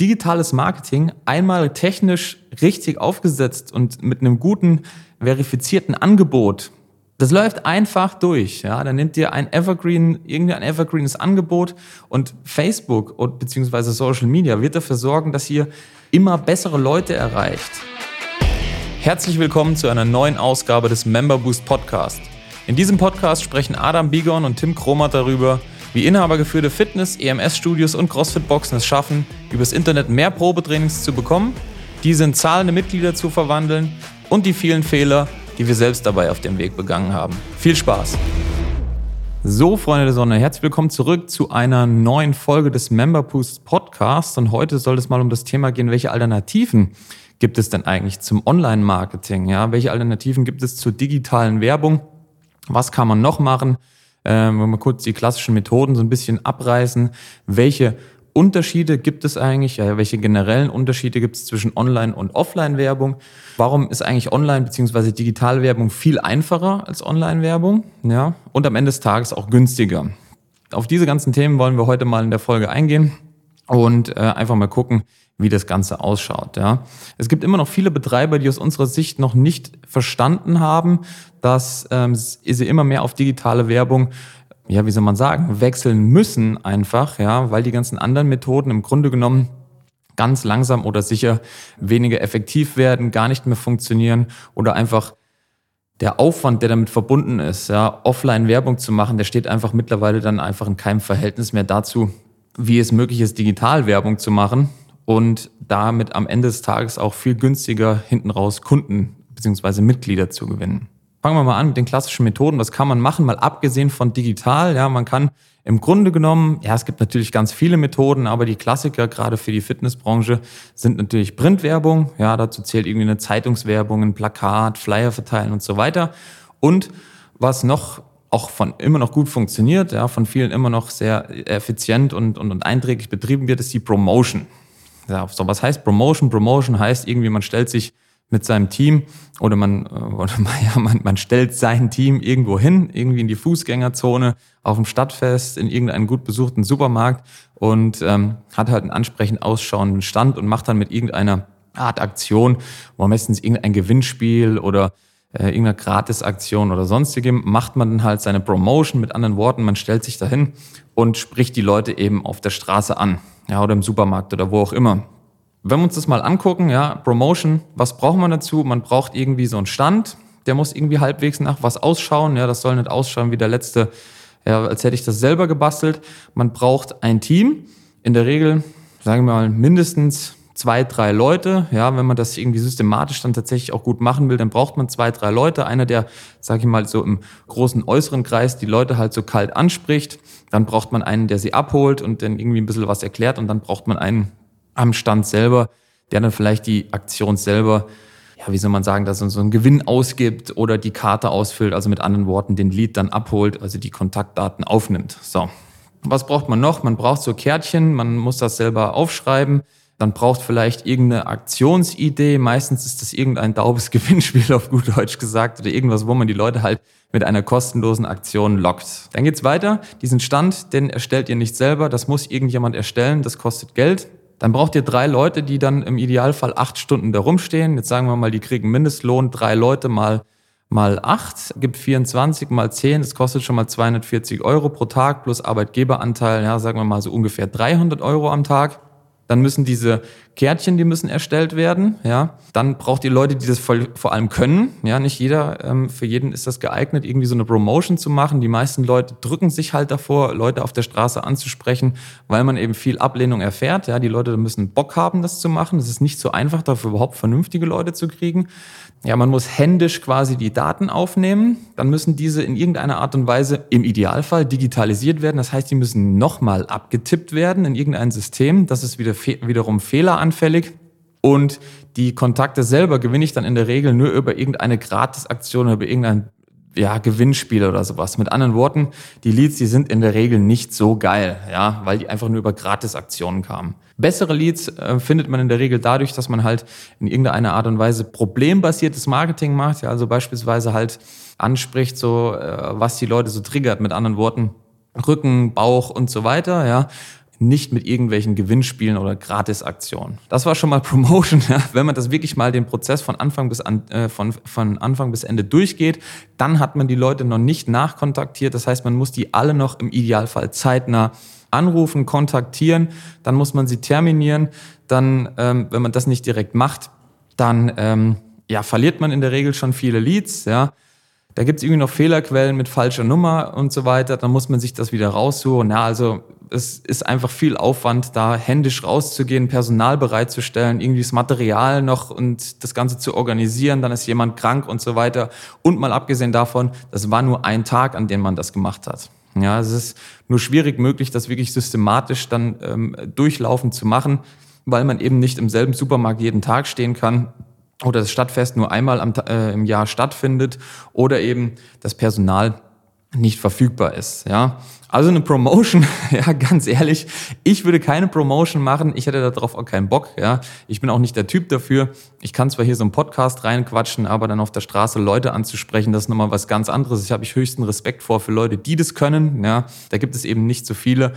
digitales Marketing einmal technisch richtig aufgesetzt und mit einem guten verifizierten Angebot, das läuft einfach durch. Ja, dann nimmt ihr ein Evergreen, irgendein Evergreenes Angebot und Facebook und beziehungsweise Social Media wird dafür sorgen, dass ihr immer bessere Leute erreicht. Herzlich willkommen zu einer neuen Ausgabe des Member Boost Podcast. In diesem Podcast sprechen Adam Bigon und Tim Kromat darüber, wie inhabergeführte Fitness-, EMS-Studios und CrossFit-Boxen es schaffen, übers Internet mehr Probetrainings zu bekommen, diese in zahlende Mitglieder zu verwandeln und die vielen Fehler, die wir selbst dabei auf dem Weg begangen haben. Viel Spaß! So, Freunde der Sonne, herzlich willkommen zurück zu einer neuen Folge des Member Boost Podcasts. Und heute soll es mal um das Thema gehen, welche Alternativen gibt es denn eigentlich zum Online-Marketing? Ja, welche Alternativen gibt es zur digitalen Werbung? Was kann man noch machen? ähm, wenn wir kurz die klassischen Methoden so ein bisschen abreißen. Welche Unterschiede gibt es eigentlich? Ja, welche generellen Unterschiede gibt es zwischen Online- und Offline-Werbung? Warum ist eigentlich Online- bzw. Digitalwerbung viel einfacher als Online-Werbung? Ja, und am Ende des Tages auch günstiger. Auf diese ganzen Themen wollen wir heute mal in der Folge eingehen und äh, einfach mal gucken, wie das Ganze ausschaut. Ja. Es gibt immer noch viele Betreiber, die aus unserer Sicht noch nicht verstanden haben, dass ähm, sie immer mehr auf digitale Werbung ja, wie soll man sagen, wechseln müssen einfach, ja, weil die ganzen anderen Methoden im Grunde genommen ganz langsam oder sicher weniger effektiv werden, gar nicht mehr funktionieren oder einfach der Aufwand, der damit verbunden ist, ja, offline Werbung zu machen, der steht einfach mittlerweile dann einfach in keinem Verhältnis mehr dazu, wie es möglich ist, digital Werbung zu machen und damit am Ende des Tages auch viel günstiger hinten raus Kunden bzw. Mitglieder zu gewinnen. Fangen wir mal an mit den klassischen Methoden. Was kann man machen? Mal abgesehen von digital. Ja, man kann im Grunde genommen, ja, es gibt natürlich ganz viele Methoden, aber die Klassiker gerade für die Fitnessbranche sind natürlich Printwerbung. Ja, dazu zählt irgendwie eine Zeitungswerbung, ein Plakat, Flyer verteilen und so weiter. Und was noch auch von immer noch gut funktioniert, ja, von vielen immer noch sehr effizient und, und, und einträglich betrieben wird, ist die Promotion. Ja, so was heißt Promotion? Promotion heißt irgendwie, man stellt sich mit seinem Team oder man, äh, oder ja, man, man stellt sein Team irgendwo hin, irgendwie in die Fußgängerzone, auf dem Stadtfest, in irgendeinen gut besuchten Supermarkt und ähm, hat halt einen ansprechend ausschauenden Stand und macht dann mit irgendeiner Art Aktion, wo meistens irgendein Gewinnspiel oder äh, irgendeine Gratisaktion oder sonstigem, macht man dann halt seine Promotion. Mit anderen Worten, man stellt sich dahin und spricht die Leute eben auf der Straße an ja, oder im Supermarkt oder wo auch immer. Wenn wir uns das mal angucken, ja, Promotion, was braucht man dazu? Man braucht irgendwie so einen Stand, der muss irgendwie halbwegs nach was ausschauen. Ja, das soll nicht ausschauen wie der letzte, ja, als hätte ich das selber gebastelt. Man braucht ein Team, in der Regel, sagen wir mal, mindestens zwei, drei Leute. Ja, wenn man das irgendwie systematisch dann tatsächlich auch gut machen will, dann braucht man zwei, drei Leute. Einer, der, sage ich mal, so im großen äußeren Kreis die Leute halt so kalt anspricht. Dann braucht man einen, der sie abholt und dann irgendwie ein bisschen was erklärt. Und dann braucht man einen am Stand selber, der dann vielleicht die Aktion selber ja, wie soll man sagen, dass er so einen Gewinn ausgibt oder die Karte ausfüllt, also mit anderen Worten den Lead dann abholt, also die Kontaktdaten aufnimmt. So. Was braucht man noch? Man braucht so Kärtchen, man muss das selber aufschreiben dann braucht vielleicht irgendeine Aktionsidee. Meistens ist das irgendein daubes Gewinnspiel auf gut Deutsch gesagt oder irgendwas, wo man die Leute halt mit einer kostenlosen Aktion lockt. Dann geht's weiter. Diesen Stand, den erstellt ihr nicht selber. Das muss irgendjemand erstellen. Das kostet Geld. Dann braucht ihr drei Leute, die dann im Idealfall acht Stunden da rumstehen. Jetzt sagen wir mal, die kriegen Mindestlohn. Drei Leute mal mal acht gibt 24 mal 10, das kostet schon mal 240 Euro pro Tag plus Arbeitgeberanteil, ja, sagen wir mal so ungefähr 300 Euro am Tag. Dann müssen diese Kärtchen, die müssen erstellt werden. Ja, dann braucht ihr Leute, die das voll, vor allem können. Ja, nicht jeder, ähm, für jeden ist das geeignet, irgendwie so eine Promotion zu machen. Die meisten Leute drücken sich halt davor, Leute auf der Straße anzusprechen, weil man eben viel Ablehnung erfährt. Ja, die Leute müssen Bock haben, das zu machen. Es ist nicht so einfach, dafür überhaupt vernünftige Leute zu kriegen. Ja, man muss händisch quasi die Daten aufnehmen. Dann müssen diese in irgendeiner Art und Weise im Idealfall digitalisiert werden. Das heißt, die müssen nochmal abgetippt werden in irgendein System. Das ist wieder wiederum fehleranfällig. Und die Kontakte selber gewinne ich dann in der Regel nur über irgendeine Gratisaktion oder über irgendein ja, Gewinnspiel oder sowas. Mit anderen Worten, die Leads, die sind in der Regel nicht so geil, ja, weil die einfach nur über Gratisaktionen kamen. Bessere Leads äh, findet man in der Regel dadurch, dass man halt in irgendeiner Art und Weise problembasiertes Marketing macht, ja, also beispielsweise halt anspricht, so äh, was die Leute so triggert, mit anderen Worten Rücken, Bauch und so weiter, ja, nicht mit irgendwelchen Gewinnspielen oder Gratisaktionen. Das war schon mal Promotion. Ja. Wenn man das wirklich mal den Prozess von Anfang bis an, äh, von, von Anfang bis Ende durchgeht, dann hat man die Leute noch nicht nachkontaktiert. Das heißt, man muss die alle noch im Idealfall zeitnah anrufen, kontaktieren. Dann muss man sie terminieren. Dann, ähm, wenn man das nicht direkt macht, dann ähm, ja, verliert man in der Regel schon viele Leads. Ja. Da gibt es irgendwie noch Fehlerquellen mit falscher Nummer und so weiter. Dann muss man sich das wieder raussuchen. Ja, also es ist einfach viel Aufwand, da händisch rauszugehen, Personal bereitzustellen, irgendwie das Material noch und das Ganze zu organisieren. Dann ist jemand krank und so weiter. Und mal abgesehen davon, das war nur ein Tag, an dem man das gemacht hat. Ja, es ist nur schwierig möglich, das wirklich systematisch dann ähm, durchlaufend zu machen, weil man eben nicht im selben Supermarkt jeden Tag stehen kann oder das Stadtfest nur einmal am, äh, im Jahr stattfindet oder eben das Personal nicht verfügbar ist. Ja, also eine Promotion, ja, ganz ehrlich, ich würde keine Promotion machen. Ich hätte darauf auch keinen Bock. Ja, ich bin auch nicht der Typ dafür. Ich kann zwar hier so einen Podcast reinquatschen, aber dann auf der Straße Leute anzusprechen, das ist nochmal was ganz anderes. Ich habe ich höchsten Respekt vor für Leute, die das können. Ja, da gibt es eben nicht so viele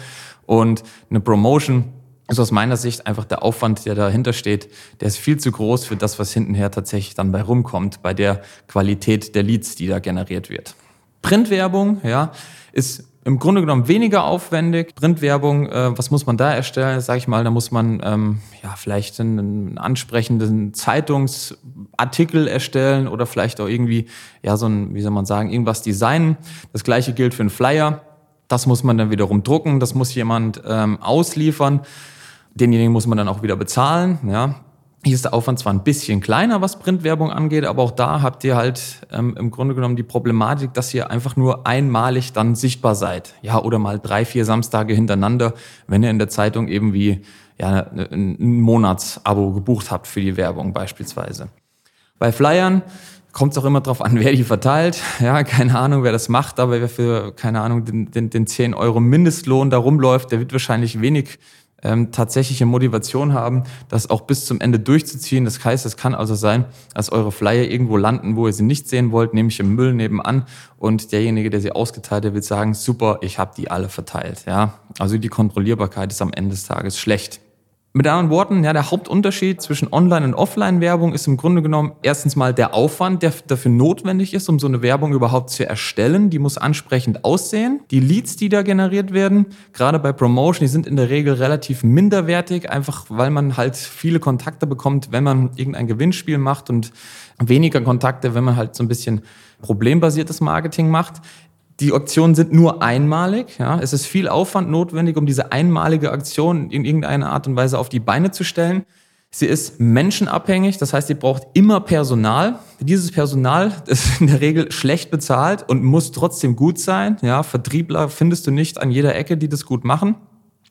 und eine Promotion ist aus meiner Sicht einfach der Aufwand, der dahinter steht, der ist viel zu groß für das, was hintenher tatsächlich dann bei rumkommt, bei der Qualität der Leads, die da generiert wird. Printwerbung, ja, ist im Grunde genommen weniger aufwendig. Printwerbung, äh, was muss man da erstellen? Sag ich mal, da muss man ähm, ja vielleicht einen, ansprechenden Zeitungsartikel erstellen oder vielleicht auch irgendwie ja so ein, wie soll man sagen, irgendwas designen. Das gleiche gilt für einen Flyer. Das muss man dann wiederum drucken. Das muss jemand ähm, ausliefern. Denjenigen muss man dann auch wieder bezahlen. Ja. Hier ist der Aufwand zwar ein bisschen kleiner, was Printwerbung angeht, aber auch da habt ihr halt ähm, im Grunde genommen die Problematik, dass ihr einfach nur einmalig dann sichtbar seid. Ja, oder mal drei, vier Samstage hintereinander, wenn ihr in der Zeitung eben wie ja, ein Monatsabo gebucht habt für die Werbung beispielsweise. Bei Flyern kommt es auch immer darauf an, wer die verteilt. Ja, keine Ahnung, wer das macht, aber wer für, keine Ahnung, den, den, den 10 Euro Mindestlohn da rumläuft, der wird wahrscheinlich wenig ähm, tatsächliche Motivation haben, das auch bis zum Ende durchzuziehen. Das heißt, es kann also sein, dass eure Flyer irgendwo landen, wo ihr sie nicht sehen wollt, nämlich im Müll nebenan. Und derjenige, der sie ausgeteilt hat, wird sagen, super, ich habe die alle verteilt. Ja, Also die Kontrollierbarkeit ist am Ende des Tages schlecht. Mit anderen Worten, ja, der Hauptunterschied zwischen Online- und Offline-Werbung ist im Grunde genommen erstens mal der Aufwand, der dafür notwendig ist, um so eine Werbung überhaupt zu erstellen. Die muss ansprechend aussehen. Die Leads, die da generiert werden, gerade bei Promotion, die sind in der Regel relativ minderwertig, einfach weil man halt viele Kontakte bekommt, wenn man irgendein Gewinnspiel macht und weniger Kontakte, wenn man halt so ein bisschen problembasiertes Marketing macht. Die Aktionen sind nur einmalig. Ja. Es ist viel Aufwand notwendig, um diese einmalige Aktion in irgendeiner Art und Weise auf die Beine zu stellen. Sie ist menschenabhängig, das heißt, ihr braucht immer Personal. Dieses Personal ist in der Regel schlecht bezahlt und muss trotzdem gut sein. Ja, Vertriebler findest du nicht an jeder Ecke, die das gut machen.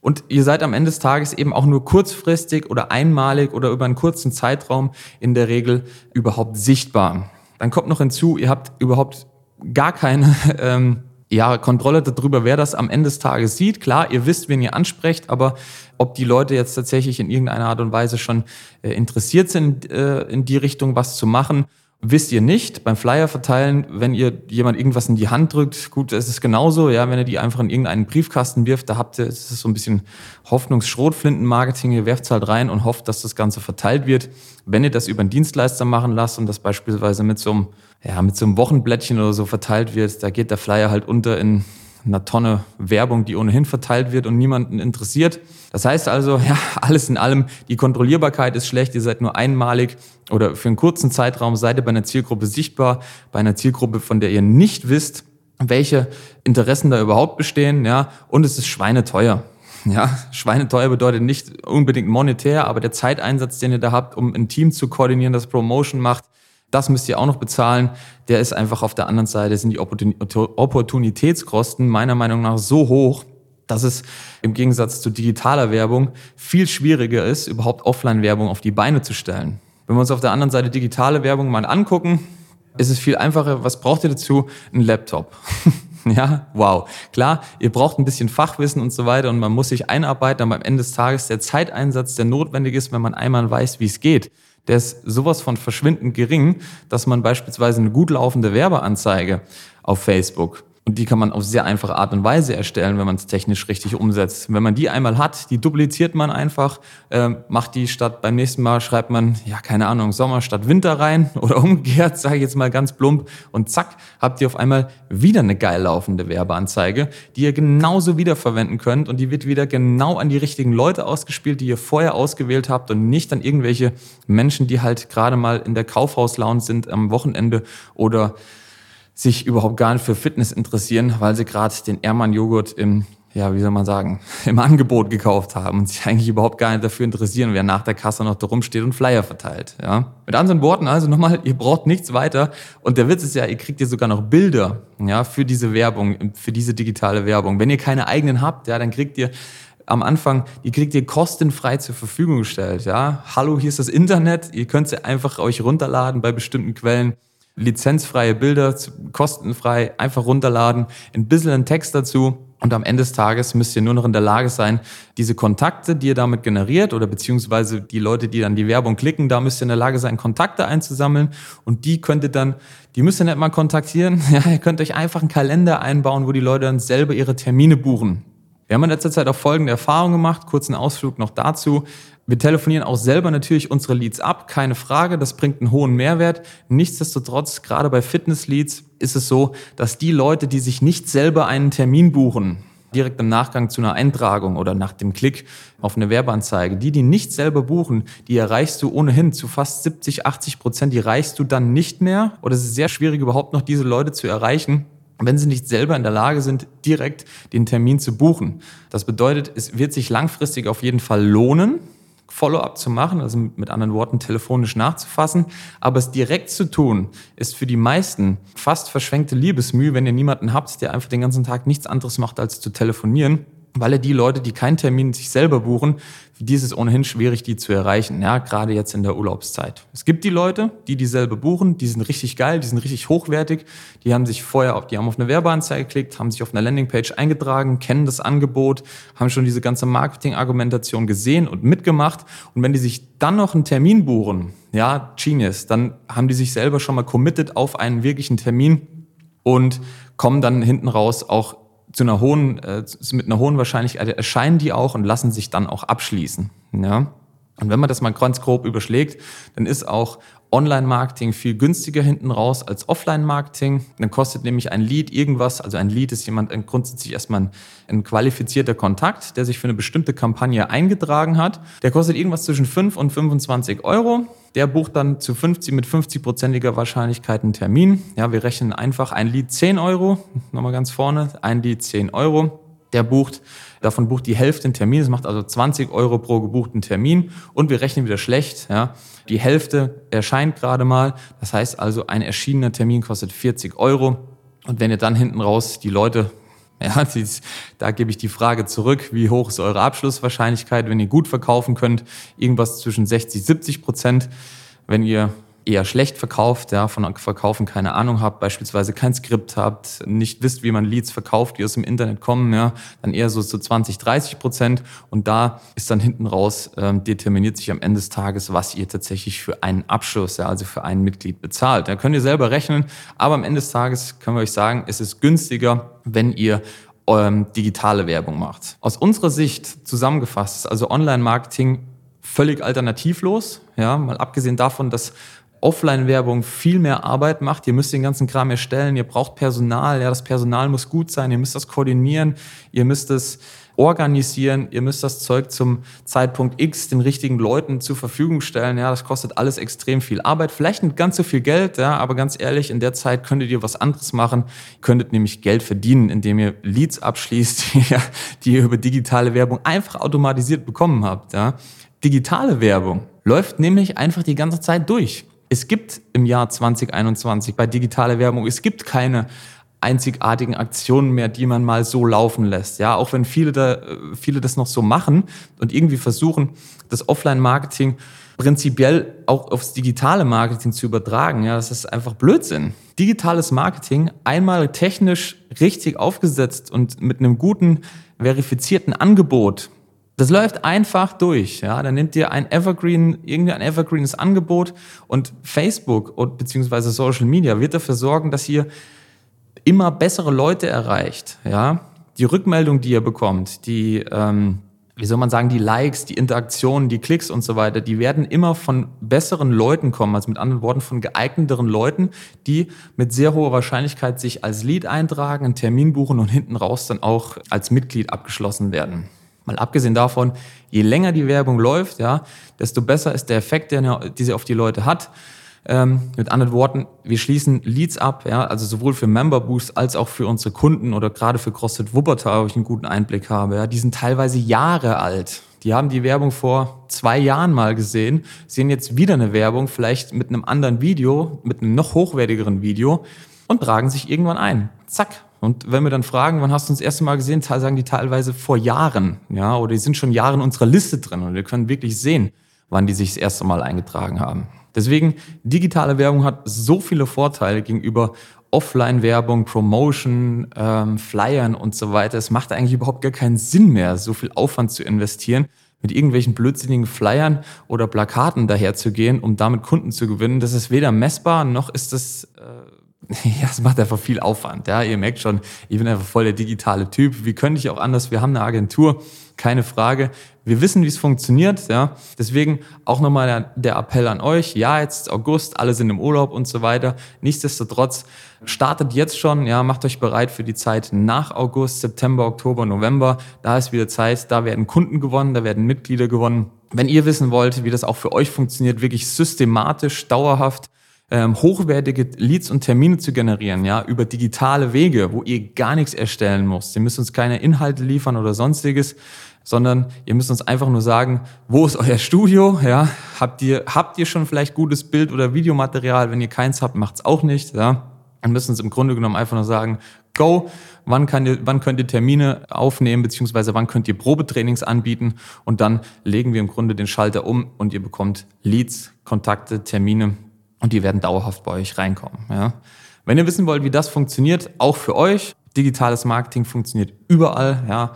Und ihr seid am Ende des Tages eben auch nur kurzfristig oder einmalig oder über einen kurzen Zeitraum in der Regel überhaupt sichtbar. Dann kommt noch hinzu, ihr habt überhaupt gar keine ähm, ja, Kontrolle darüber, wer das am Ende des Tages sieht. Klar, ihr wisst, wen ihr ansprecht, aber ob die Leute jetzt tatsächlich in irgendeiner Art und Weise schon äh, interessiert sind, äh, in die Richtung was zu machen Wisst ihr nicht, beim Flyer verteilen, wenn ihr jemand irgendwas in die Hand drückt, gut, es ist genauso, ja, wenn ihr die einfach in irgendeinen Briefkasten wirft, da habt ihr, es ist so ein bisschen Hoffnungsschrotflinten-Marketing, ihr werft es halt rein und hofft, dass das Ganze verteilt wird. Wenn ihr das über einen Dienstleister machen lasst und das beispielsweise mit so einem, ja, mit so einem Wochenblättchen oder so verteilt wird, da geht der Flyer halt unter in einer Tonne Werbung, die ohnehin verteilt wird und niemanden interessiert. Das heißt also, ja, alles in allem, die Kontrollierbarkeit ist schlecht, ihr seid nur einmalig oder für einen kurzen Zeitraum seid ihr bei einer Zielgruppe sichtbar, bei einer Zielgruppe, von der ihr nicht wisst, welche Interessen da überhaupt bestehen, ja, und es ist schweineteuer. Ja, schweineteuer bedeutet nicht unbedingt monetär, aber der Zeiteinsatz, den ihr da habt, um ein Team zu koordinieren, das Promotion macht, das müsst ihr auch noch bezahlen. Der ist einfach auf der anderen Seite, sind die Opportunitätskosten meiner Meinung nach so hoch, dass es im Gegensatz zu digitaler Werbung viel schwieriger ist, überhaupt Offline-Werbung auf die Beine zu stellen. Wenn wir uns auf der anderen Seite digitale Werbung mal angucken, ist es viel einfacher. Was braucht ihr dazu? Ein Laptop. ja, wow. Klar, ihr braucht ein bisschen Fachwissen und so weiter und man muss sich einarbeiten, aber am Ende des Tages der Zeiteinsatz, der notwendig ist, wenn man einmal weiß, wie es geht, der ist sowas von verschwindend gering, dass man beispielsweise eine gut laufende Werbeanzeige auf Facebook Und die kann man auf sehr einfache Art und Weise erstellen, wenn man es technisch richtig umsetzt. Wenn man die einmal hat, die dupliziert man einfach, äh, macht die statt beim nächsten Mal schreibt man, ja, keine Ahnung, Sommer statt Winter rein oder umgekehrt, sage ich jetzt mal ganz plump. Und zack, habt ihr auf einmal wieder eine geil laufende Werbeanzeige, die ihr genauso wiederverwenden könnt und die wird wieder genau an die richtigen Leute ausgespielt, die ihr vorher ausgewählt habt und nicht an irgendwelche Menschen, die halt gerade mal in der Kaufhauslaune sind am Wochenende oder sich überhaupt gar nicht für Fitness interessieren, weil sie gerade den Ehrmann-Joghurt im, ja, wie soll man sagen, im Angebot gekauft haben und sich eigentlich überhaupt gar nicht dafür interessieren, wer nach der Kasse noch da rumsteht und Flyer verteilt. Ja. Mit anderen Worten, also nochmal, ihr braucht nichts weiter. Und der Witz ist ja, ihr kriegt ja sogar noch Bilder ja, für diese Werbung, für diese digitale Werbung. Wenn ihr keine eigenen habt, ja, dann kriegt ihr am Anfang, die kriegt ihr kostenfrei zur Verfügung gestellt. Ja? Hallo, hier ist das Internet. Ihr könnt sie einfach euch runterladen bei bestimmten Quellen lizenzfreie Bilder, kostenfrei, einfach runterladen, ein bisschen Text dazu. Und am Ende des Tages müsst ihr nur noch in der Lage sein, diese Kontakte, die ihr damit generiert oder beziehungsweise die Leute, die dann die Werbung klicken, da müsst ihr in der Lage sein, Kontakte einzusammeln und die könnt ihr dann, die müsst ihr nicht mal kontaktieren, ja, ihr könnt euch einfach einen Kalender einbauen, wo die Leute dann selber ihre Termine buchen. Wir haben in letzter Zeit auch folgende Erfahrungen gemacht, kurzen Ausflug noch dazu. Wir telefonieren auch selber natürlich unsere Leads ab, keine Frage, das bringt einen hohen Mehrwert. Nichtsdestotrotz, gerade bei Fitness-Leads ist es so, dass die Leute, die sich nicht selber einen Termin buchen, direkt im Nachgang zu einer Eintragung oder nach dem Klick auf eine Werbeanzeige, die, die nicht selber buchen, die erreichst du ohnehin zu fast 70, 80 Prozent, die erreichst du dann nicht mehr oder es ist sehr schwierig überhaupt noch diese Leute zu erreichen, wenn sie nicht selber in der Lage sind, direkt den Termin zu buchen. Das bedeutet, es wird sich langfristig auf jeden Fall lohnen, Follow-up zu machen, also mit anderen Worten telefonisch nachzufassen. Aber es direkt zu tun, ist für die meisten fast verschwenkte Liebesmühe, wenn ihr niemanden habt, der einfach den ganzen Tag nichts anderes macht, als zu telefonieren weil er die Leute, die keinen Termin sich selber buchen, für die ist es ohnehin schwierig, die zu erreichen, ja, gerade jetzt in der Urlaubszeit. Es gibt die Leute, die dieselbe buchen, die sind richtig geil, die sind richtig hochwertig, die haben sich vorher auf, die haben auf eine Werbeanzeige geklickt, haben sich auf eine Landingpage eingetragen, kennen das Angebot, haben schon diese ganze Marketing-Argumentation gesehen und mitgemacht und wenn die sich dann noch einen Termin buchen, ja, Genius, dann haben die sich selber schon mal committed auf einen wirklichen Termin und kommen dann hinten raus auch zu einer hohen, äh, mit einer hohen Wahrscheinlichkeit erscheinen die auch und lassen sich dann auch abschließen. Ja? Und wenn man das mal ganz grob überschlägt, dann ist auch Online-Marketing viel günstiger hinten raus als Offline-Marketing. Dann kostet nämlich ein Lead irgendwas, also ein Lead ist jemand grundsätzlich erstmal ein, ein, qualifizierter Kontakt, der sich für eine bestimmte Kampagne eingetragen hat. Der kostet irgendwas zwischen 5 und 25 Euro. Der bucht dann zu 50 mit 50-prozentiger Wahrscheinlichkeit einen Termin. Ja, wir rechnen einfach ein Lead 10 Euro, nochmal ganz vorne, ein Lead 10 Euro. Der bucht Davon bucht die Hälfte einen Termin. Das macht also 20 Euro pro gebuchten Termin. Und wir rechnen wieder schlecht. Ja. Die Hälfte erscheint gerade mal. Das heißt also, ein erschienener Termin kostet 40 Euro. Und wenn ihr dann hinten raus die Leute ja, da gebe ich die Frage zurück, wie hoch ist eure Abschlusswahrscheinlichkeit, wenn ihr gut verkaufen könnt? Irgendwas zwischen 60, 70 Prozent. Wenn ihr eher schlecht verkauft, ja, von Verkaufen keine Ahnung habt, beispielsweise kein Skript habt, nicht wisst, wie man Leads verkauft, die aus dem Internet kommen, ja, dann eher so zu 20, 30 Prozent. Und da ist dann hinten raus, ähm, determiniert sich am Ende des Tages, was ihr tatsächlich für einen Abschluss, ja, also für ein Mitglied bezahlt. Da könnt ihr selber rechnen, aber am Ende des Tages können wir euch sagen, es ist günstiger, wenn ihr ähm, digitale Werbung macht. Aus unserer Sicht zusammengefasst ist also Online-Marketing völlig alternativlos. Ja, mal abgesehen davon, dass Offline-Werbung viel mehr Arbeit macht. Ihr müsst den ganzen Kram erstellen, ihr braucht Personal, ja, das Personal muss gut sein, ihr müsst das koordinieren, ihr müsst es organisieren, ihr müsst das Zeug zum Zeitpunkt X den richtigen Leuten zur Verfügung stellen. Ja, das kostet alles extrem viel Arbeit, vielleicht nicht ganz so viel Geld, ja, aber ganz ehrlich, in der Zeit könntet ihr was anderes machen. Ihr könntet nämlich Geld verdienen, indem ihr Leads abschließt, die ihr über digitale Werbung einfach automatisiert bekommen habt. Ja. Digitale Werbung läuft nämlich einfach die ganze Zeit durch es gibt im Jahr 2021 bei digitaler Werbung, es gibt keine einzigartigen Aktionen mehr, die man mal so laufen lässt. Ja, auch wenn viele da, viele das noch so machen und irgendwie versuchen, das Offline-Marketing prinzipiell auch aufs digitale Marketing zu übertragen. Ja, das ist einfach Blödsinn. Digitales Marketing einmal technisch richtig aufgesetzt und mit einem guten verifizierten Angebot das läuft einfach durch. Ja, dann nimmt ihr ein Evergreen, irgendein Evergreenes Angebot und Facebook und beziehungsweise Social Media wird dafür sorgen, dass ihr immer bessere Leute erreicht, ja, die Rückmeldung, die ihr bekommt, die, ähm, wie soll man sagen, die Likes, die Interaktionen, die Klicks und so weiter, die werden immer von besseren Leuten kommen, also mit anderen Worten von geeigneteren Leuten, die mit sehr hoher Wahrscheinlichkeit sich als Lead eintragen, einen Termin buchen und hinten raus dann auch als Mitglied abgeschlossen werden. Mal abgesehen davon, je länger die Werbung läuft, ja, desto besser ist der Effekt, der, die sie auf die Leute hat. Ähm, mit anderen Worten, wir schließen Leads ab, ja, also sowohl für Member Boost als auch für unsere Kunden oder gerade für CrossFit Wuppertal, wo ich einen guten Einblick habe. Ja, die sind teilweise Jahre alt. Die haben die Werbung vor zwei Jahren mal gesehen, sehen jetzt wieder eine Werbung, vielleicht mit einem anderen Video, mit einem noch hochwertigeren Video und tragen sich irgendwann ein. Zack. Und wenn wir dann fragen, wann hast du uns das erste Mal gesehen, sagen die teilweise vor Jahren, ja, oder die sind schon Jahre in unserer Liste drin und wir können wirklich sehen, wann die sich das erste Mal eingetragen haben. Deswegen, digitale Werbung hat so viele Vorteile gegenüber Offline-Werbung, Promotion, ähm, Flyern und so weiter. Es macht eigentlich überhaupt gar keinen Sinn mehr, so viel Aufwand zu investieren, mit irgendwelchen blödsinnigen Flyern oder Plakaten daherzugehen, um damit Kunden zu gewinnen. Das ist weder messbar, noch ist es... Äh, Ja, es macht einfach viel Aufwand. Ja, ihr merkt schon, ich bin einfach voll der digitale Typ. Wie könnte ich auch anders? Wir haben eine Agentur, keine Frage. Wir wissen, wie es funktioniert. Ja, deswegen auch nochmal der, der Appell an euch. Ja, jetzt August, alle sind im Urlaub und so weiter. Nichtsdestotrotz startet jetzt schon. Ja, macht euch bereit für die Zeit nach August, September, Oktober, November. Da ist wieder Zeit. Da werden Kunden gewonnen, da werden Mitglieder gewonnen. Wenn ihr wissen wollt, wie das auch für euch funktioniert, wirklich systematisch, dauerhaft ähm, hochwertige Leads und Termine zu generieren, ja, über digitale Wege, wo ihr gar nichts erstellen müsst. Ihr müsst uns keine Inhalte liefern oder sonstiges, sondern ihr müsst uns einfach nur sagen, wo ist euer Studio, ja, habt ihr, habt ihr schon vielleicht gutes Bild oder Videomaterial? Wenn ihr keins habt, macht's auch nicht, ja. Dann müssen uns im Grunde genommen einfach nur sagen, go, wann, kann ihr, wann könnt ihr Termine aufnehmen, beziehungsweise wann könnt ihr Probetrainings anbieten und dann legen wir im Grunde den Schalter um und ihr bekommt Leads, Kontakte, Termine und die werden dauerhaft bei euch reinkommen. Ja. Wenn ihr wissen wollt, wie das funktioniert, auch für euch, digitales Marketing funktioniert überall, ja,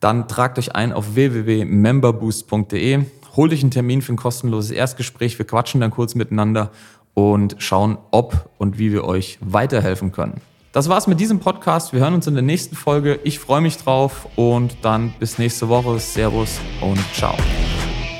dann tragt euch ein auf www.memberboost.de, holt euch einen Termin für ein kostenloses Erstgespräch, wir quatschen dann kurz miteinander und schauen, ob und wie wir euch weiterhelfen können. Das war's mit diesem Podcast. Wir hören uns in der nächsten Folge. Ich freue mich drauf und dann bis nächste Woche. Servus und ciao.